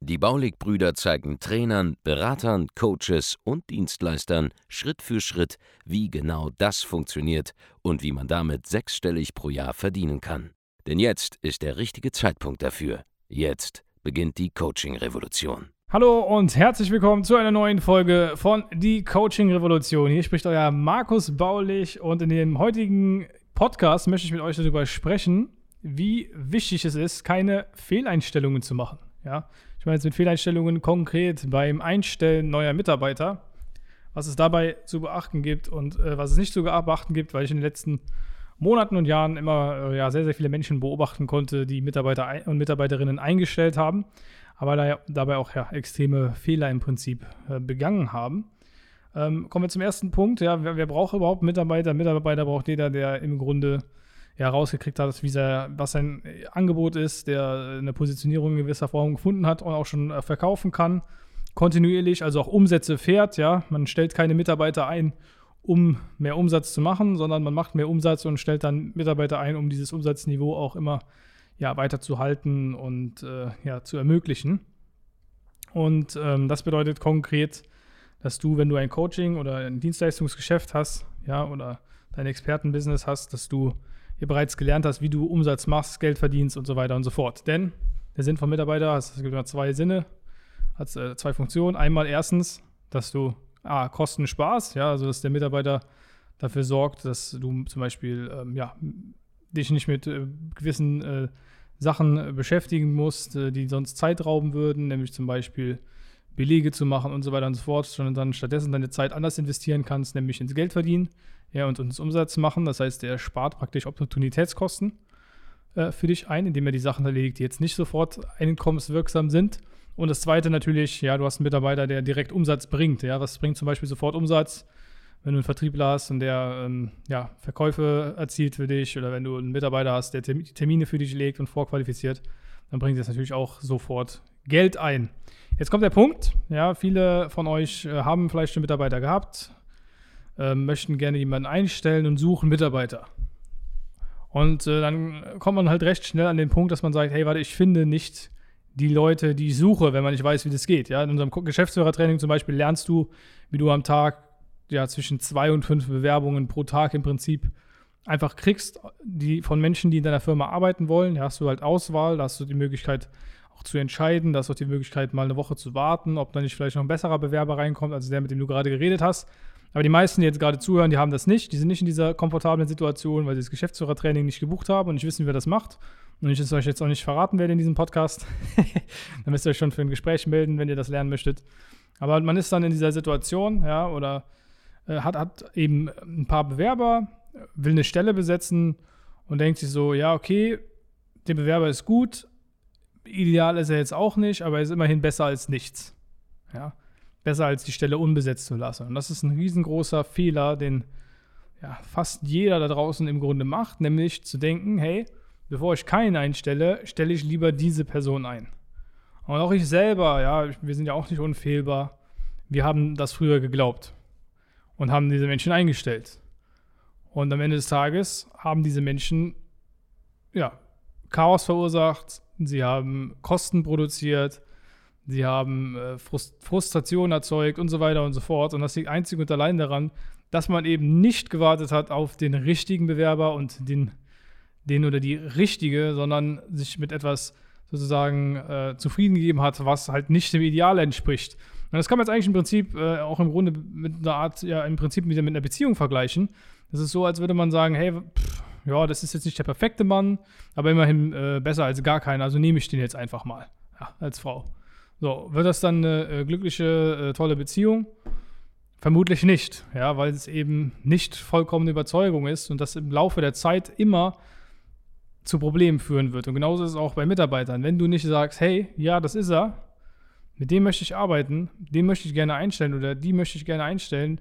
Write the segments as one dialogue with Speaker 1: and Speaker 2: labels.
Speaker 1: Die Baulig-Brüder zeigen Trainern, Beratern, Coaches und Dienstleistern Schritt für Schritt, wie genau das funktioniert und wie man damit sechsstellig pro Jahr verdienen kann. Denn jetzt ist der richtige Zeitpunkt dafür. Jetzt beginnt die Coaching-Revolution.
Speaker 2: Hallo und herzlich willkommen zu einer neuen Folge von Die Coaching Revolution. Hier spricht euer Markus Baulich und in dem heutigen Podcast möchte ich mit euch darüber sprechen, wie wichtig es ist, keine Fehleinstellungen zu machen. Ja, ich meine jetzt mit Fehleinstellungen konkret beim Einstellen neuer Mitarbeiter, was es dabei zu beachten gibt und äh, was es nicht zu beachten gibt, weil ich in den letzten Monaten und Jahren immer äh, ja, sehr, sehr viele Menschen beobachten konnte, die Mitarbeiter und Mitarbeiterinnen eingestellt haben, aber da, dabei auch ja, extreme Fehler im Prinzip äh, begangen haben. Ähm, kommen wir zum ersten Punkt. Ja, wer, wer braucht überhaupt Mitarbeiter? Mitarbeiter braucht jeder, der im Grunde ja, rausgekriegt hat, wie sein, was sein Angebot ist, der eine Positionierung in gewisser Form gefunden hat und auch schon äh, verkaufen kann. Kontinuierlich, also auch Umsätze fährt, ja. Man stellt keine Mitarbeiter ein, um mehr Umsatz zu machen, sondern man macht mehr Umsatz und stellt dann Mitarbeiter ein, um dieses Umsatzniveau auch immer ja, weiter und äh, ja, zu ermöglichen. Und ähm, das bedeutet konkret, dass du, wenn du ein Coaching oder ein Dienstleistungsgeschäft hast, ja, oder dein Expertenbusiness hast, dass du ihr bereits gelernt hast, wie du Umsatz machst, Geld verdienst und so weiter und so fort. Denn der Sinn von Mitarbeiter, es gibt immer zwei Sinne, hat äh, zwei Funktionen. Einmal erstens, dass du ah, Kosten sparst, ja, also dass der Mitarbeiter dafür sorgt, dass du zum Beispiel ähm, ja, dich nicht mit äh, gewissen äh, Sachen beschäftigen musst, äh, die sonst Zeit rauben würden, nämlich zum Beispiel Belege zu machen und so weiter und so fort, sondern dann stattdessen deine Zeit anders investieren kannst, nämlich ins Geld verdienen ja, und ins Umsatz machen. Das heißt, er spart praktisch Opportunitätskosten äh, für dich ein, indem er die Sachen erledigt, die jetzt nicht sofort einkommenswirksam sind. Und das zweite natürlich, ja, du hast einen Mitarbeiter, der direkt Umsatz bringt. Ja, was bringt zum Beispiel sofort Umsatz? Wenn du einen Vertriebler hast und der ähm, ja, Verkäufe erzielt für dich oder wenn du einen Mitarbeiter hast, der Termine für dich legt und vorqualifiziert, dann bringt das natürlich auch sofort Geld ein. Jetzt kommt der Punkt, ja, viele von euch äh, haben vielleicht schon Mitarbeiter gehabt, äh, möchten gerne jemanden einstellen und suchen Mitarbeiter. Und äh, dann kommt man halt recht schnell an den Punkt, dass man sagt, hey, warte, ich finde nicht die Leute, die ich suche, wenn man nicht weiß, wie das geht. Ja, in unserem Geschäftsführertraining zum Beispiel lernst du, wie du am Tag ja zwischen zwei und fünf Bewerbungen pro Tag im Prinzip einfach kriegst, die von Menschen, die in deiner Firma arbeiten wollen. Da hast du halt Auswahl, da hast du die Möglichkeit auch zu entscheiden, da du auch die Möglichkeit, mal eine Woche zu warten, ob da nicht vielleicht noch ein besserer Bewerber reinkommt, als der, mit dem du gerade geredet hast. Aber die meisten, die jetzt gerade zuhören, die haben das nicht. Die sind nicht in dieser komfortablen Situation, weil sie das Geschäftsführertraining nicht gebucht haben und nicht wissen, wer das macht. Und ich es euch jetzt auch nicht verraten werde in diesem Podcast. dann müsst ihr euch schon für ein Gespräch melden, wenn ihr das lernen möchtet. Aber man ist dann in dieser Situation, ja, oder äh, hat, hat eben ein paar Bewerber, will eine Stelle besetzen und denkt sich so, ja, okay, der Bewerber ist gut, ideal ist er jetzt auch nicht, aber er ist immerhin besser als nichts. Ja besser als die Stelle unbesetzt zu lassen. Und das ist ein riesengroßer Fehler, den ja, fast jeder da draußen im Grunde macht, nämlich zu denken, hey, bevor ich keinen einstelle, stelle ich lieber diese Person ein. Und auch ich selber, ja, wir sind ja auch nicht unfehlbar. Wir haben das früher geglaubt und haben diese Menschen eingestellt. Und am Ende des Tages haben diese Menschen, ja, Chaos verursacht, sie haben Kosten produziert, sie haben äh, Frust Frustration erzeugt und so weiter und so fort. Und das liegt einzig und allein daran, dass man eben nicht gewartet hat auf den richtigen Bewerber und den, den oder die richtige, sondern sich mit etwas sozusagen äh, zufrieden gegeben hat, was halt nicht dem Ideal entspricht. Und das kann man jetzt eigentlich im Prinzip äh, auch im Grunde mit einer Art, ja, im Prinzip wieder mit einer Beziehung vergleichen. Das ist so, als würde man sagen, hey, pff, ja, das ist jetzt nicht der perfekte Mann, aber immerhin äh, besser als gar keiner, also nehme ich den jetzt einfach mal, ja, als Frau. So, wird das dann eine äh, glückliche, äh, tolle Beziehung? Vermutlich nicht, ja, weil es eben nicht vollkommene Überzeugung ist und das im Laufe der Zeit immer zu Problemen führen wird. Und genauso ist es auch bei Mitarbeitern. Wenn du nicht sagst, hey, ja, das ist er, mit dem möchte ich arbeiten, den möchte ich gerne einstellen oder die möchte ich gerne einstellen,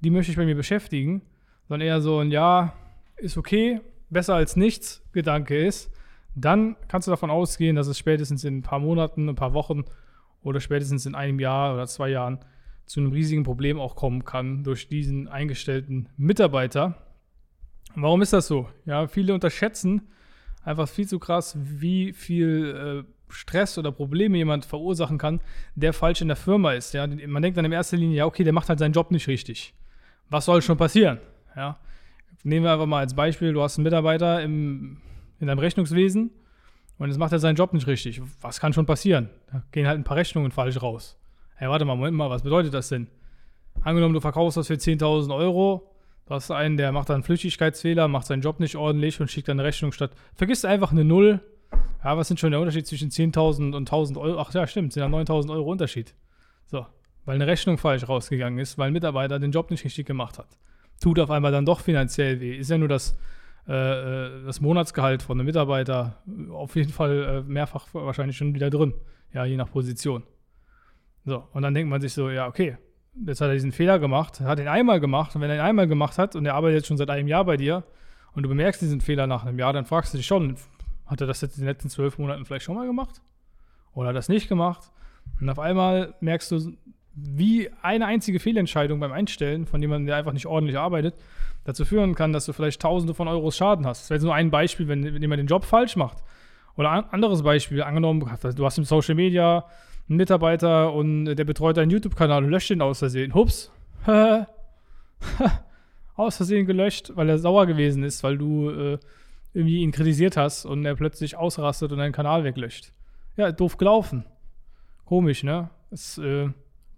Speaker 2: die möchte ich bei mir beschäftigen, sondern eher so ein Ja, ist okay, besser als nichts Gedanke ist, dann kannst du davon ausgehen, dass es spätestens in ein paar Monaten, ein paar Wochen oder spätestens in einem Jahr oder zwei Jahren zu einem riesigen Problem auch kommen kann durch diesen eingestellten Mitarbeiter. Warum ist das so? Ja, viele unterschätzen einfach viel zu krass, wie viel äh, Stress oder Probleme jemand verursachen kann, der falsch in der Firma ist. Ja, man denkt dann in erster Linie, ja, okay, der macht halt seinen Job nicht richtig. Was soll schon passieren? Ja, nehmen wir einfach mal als Beispiel, du hast einen Mitarbeiter im, in deinem Rechnungswesen und jetzt macht er seinen Job nicht richtig. Was kann schon passieren? Da gehen halt ein paar Rechnungen falsch raus. Hey, warte mal, Moment mal, was bedeutet das denn? Angenommen, du verkaufst das für 10.000 Euro, du hast einen, der macht dann einen Flüchtigkeitsfehler, macht seinen Job nicht ordentlich und schickt dann eine Rechnung statt. Vergisst einfach eine Null. Ja, was sind schon der Unterschied zwischen 10.000 und 1.000 Euro? Ach ja, stimmt, sind ja 9.000 Euro Unterschied. So, weil eine Rechnung falsch rausgegangen ist, weil ein Mitarbeiter den Job nicht richtig gemacht hat. Tut auf einmal dann doch finanziell weh. Ist ja nur das, äh, äh das Monatsgehalt von einem Mitarbeiter auf jeden Fall äh, mehrfach wahrscheinlich schon wieder drin. Ja, je nach Position. So, und dann denkt man sich so, ja, okay, jetzt hat er diesen Fehler gemacht, hat ihn einmal gemacht und wenn er ihn einmal gemacht hat und er arbeitet jetzt schon seit einem Jahr bei dir und du bemerkst diesen Fehler nach einem Jahr, dann fragst du dich schon, hat er das jetzt in den letzten zwölf Monaten vielleicht schon mal gemacht? Oder hat er das nicht gemacht? Und auf einmal merkst du, wie eine einzige Fehlentscheidung beim Einstellen von jemandem, der einfach nicht ordentlich arbeitet, dazu führen kann, dass du vielleicht Tausende von Euros Schaden hast. Das wäre jetzt nur ein Beispiel, wenn, wenn jemand den Job falsch macht. Oder ein anderes Beispiel, angenommen, du hast im Social Media einen Mitarbeiter und der betreut deinen YouTube-Kanal und löscht den aus Versehen. Hups. aus Versehen gelöscht, weil er sauer gewesen ist, weil du äh, irgendwie ihn kritisiert hast und er plötzlich ausrastet und deinen Kanal weglöscht. Ja, doof gelaufen. Komisch, ne? Ist äh,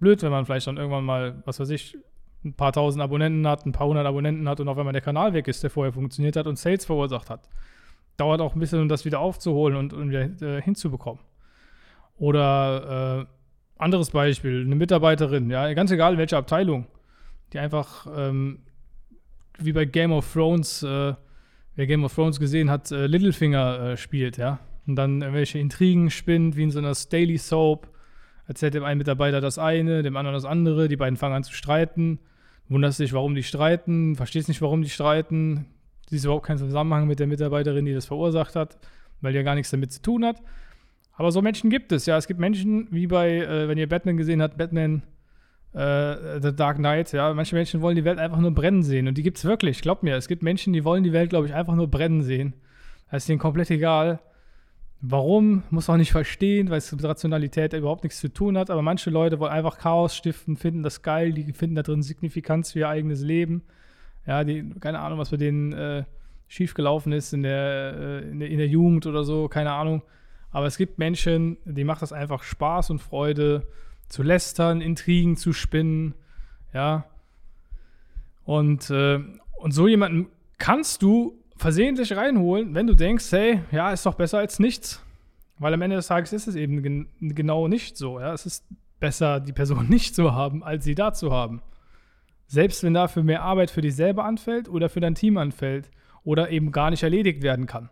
Speaker 2: blöd, wenn man vielleicht dann irgendwann mal, was weiß ich, ein paar tausend Abonnenten hat, ein paar hundert Abonnenten hat und auf einmal der Kanal weg ist, der vorher funktioniert hat und Sales verursacht hat. Dauert auch ein bisschen, um das wieder aufzuholen und, und wieder äh, hinzubekommen. Oder äh, anderes Beispiel, eine Mitarbeiterin, ja, ganz egal in welcher Abteilung, die einfach ähm, wie bei Game of Thrones, äh, wer Game of Thrones gesehen hat, äh, Littlefinger äh, spielt, ja. Und dann irgendwelche Intrigen spinnt, wie in so einer Daily Soap. Erzählt dem einen Mitarbeiter das eine, dem anderen das andere, die beiden fangen an zu streiten. Wunderst dich, warum die streiten, verstehst nicht, warum die streiten, siehst überhaupt keinen Zusammenhang mit der Mitarbeiterin, die das verursacht hat, weil die ja gar nichts damit zu tun hat. Aber so Menschen gibt es, ja. Es gibt Menschen, wie bei, äh, wenn ihr Batman gesehen habt, Batman äh, The Dark Knight, ja. Manche Menschen wollen die Welt einfach nur brennen sehen. Und die gibt es wirklich, glaubt mir. Es gibt Menschen, die wollen die Welt, glaube ich, einfach nur brennen sehen. Das ist denen komplett egal. Warum, muss auch nicht verstehen, weil es mit Rationalität überhaupt nichts zu tun hat. Aber manche Leute wollen einfach Chaos stiften, finden das geil, die finden da drin Signifikanz für ihr eigenes Leben. Ja, die, keine Ahnung, was bei denen äh, schiefgelaufen ist in der, äh, in der, in der Jugend oder so, keine Ahnung. Aber es gibt Menschen, die macht das einfach Spaß und Freude, zu lästern, Intrigen zu spinnen, ja. Und, äh, und so jemanden kannst du versehentlich reinholen, wenn du denkst, hey, ja, ist doch besser als nichts. Weil am Ende des Tages ist es eben gen genau nicht so. Ja? Es ist besser, die Person nicht zu haben, als sie da zu haben. Selbst wenn dafür mehr Arbeit für dich selber anfällt oder für dein Team anfällt oder eben gar nicht erledigt werden kann.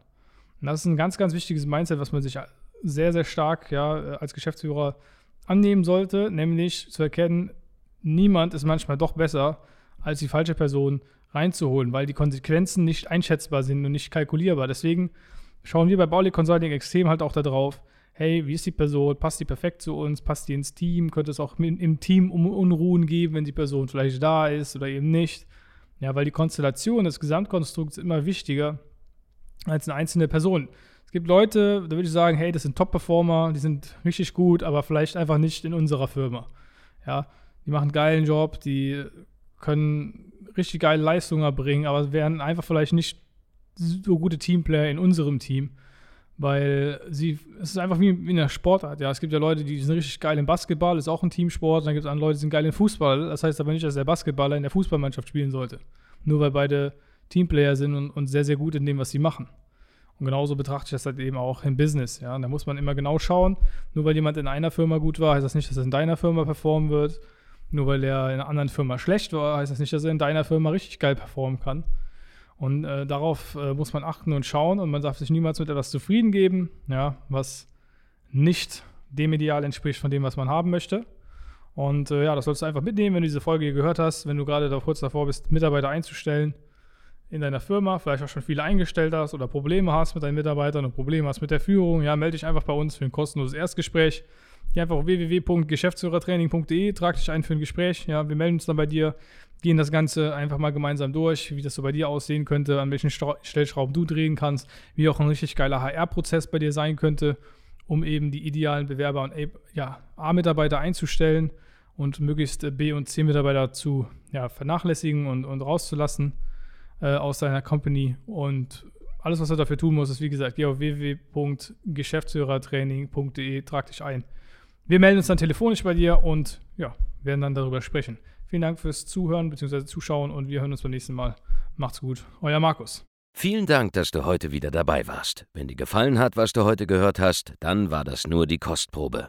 Speaker 2: Und das ist ein ganz, ganz wichtiges Mindset, was man sich sehr, sehr stark ja, als Geschäftsführer annehmen sollte, nämlich zu erkennen, niemand ist manchmal doch besser, als die falsche Person reinzuholen, weil die Konsequenzen nicht einschätzbar sind und nicht kalkulierbar. Deswegen schauen wir bei Baulig Consulting extrem halt auch darauf, hey, wie ist die Person, passt die perfekt zu uns, passt die ins Team, könnte es auch im Team Unruhen geben, wenn die Person vielleicht da ist oder eben nicht. Ja, weil die Konstellation des Gesamtkonstrukts immer wichtiger als eine einzelne Person. Es gibt Leute, da würde ich sagen, hey, das sind Top-Performer, die sind richtig gut, aber vielleicht einfach nicht in unserer Firma. Ja, die machen einen geilen Job, die können richtig geile Leistungen erbringen, aber wären einfach vielleicht nicht so gute Teamplayer in unserem Team, weil sie, es ist einfach wie, in der Sportart. Ja, es gibt ja Leute, die sind richtig geil im Basketball, ist auch ein Teamsport, dann gibt es andere Leute, die sind geil im Fußball. Das heißt aber nicht, dass der Basketballer in der Fußballmannschaft spielen sollte. Nur weil beide Teamplayer sind und, und sehr, sehr gut in dem, was sie machen. Und genauso betrachte ich das halt eben auch im Business. Ja? Und da muss man immer genau schauen. Nur weil jemand in einer Firma gut war, heißt das nicht, dass er in deiner Firma performen wird. Nur weil er in einer anderen Firma schlecht war, heißt das nicht, dass er in deiner Firma richtig geil performen kann. Und äh, darauf äh, muss man achten und schauen. Und man darf sich niemals mit etwas zufrieden geben, ja, was nicht dem Ideal entspricht von dem, was man haben möchte. Und äh, ja, das sollst du einfach mitnehmen, wenn du diese Folge hier gehört hast, wenn du gerade da kurz davor bist, Mitarbeiter einzustellen in deiner Firma, vielleicht auch schon viele eingestellt hast oder Probleme hast mit deinen Mitarbeitern und Probleme hast mit der Führung, ja, melde dich einfach bei uns für ein kostenloses Erstgespräch. Geh einfach auf www.geschäftsführertraining.de, trag dich ein für ein Gespräch. Ja, wir melden uns dann bei dir, gehen das Ganze einfach mal gemeinsam durch, wie das so bei dir aussehen könnte, an welchen Stellschrauben du drehen kannst, wie auch ein richtig geiler HR-Prozess bei dir sein könnte, um eben die idealen Bewerber und ja, A-Mitarbeiter einzustellen und möglichst B- und C-Mitarbeiter zu ja, vernachlässigen und, und rauszulassen äh, aus deiner Company. Und alles, was du dafür tun musst, ist, wie gesagt, geh auf www.geschäftsführertraining.de, trag dich ein. Wir melden uns dann telefonisch bei dir und ja, werden dann darüber sprechen. Vielen Dank fürs Zuhören bzw. Zuschauen und wir hören uns beim nächsten Mal. Macht's gut. Euer Markus.
Speaker 1: Vielen Dank, dass du heute wieder dabei warst. Wenn dir gefallen hat, was du heute gehört hast, dann war das nur die Kostprobe.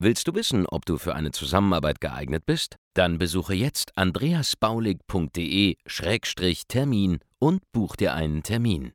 Speaker 1: Willst du wissen, ob du für eine Zusammenarbeit geeignet bist? Dann besuche jetzt andreasbaulig.de-termin und buch dir einen Termin.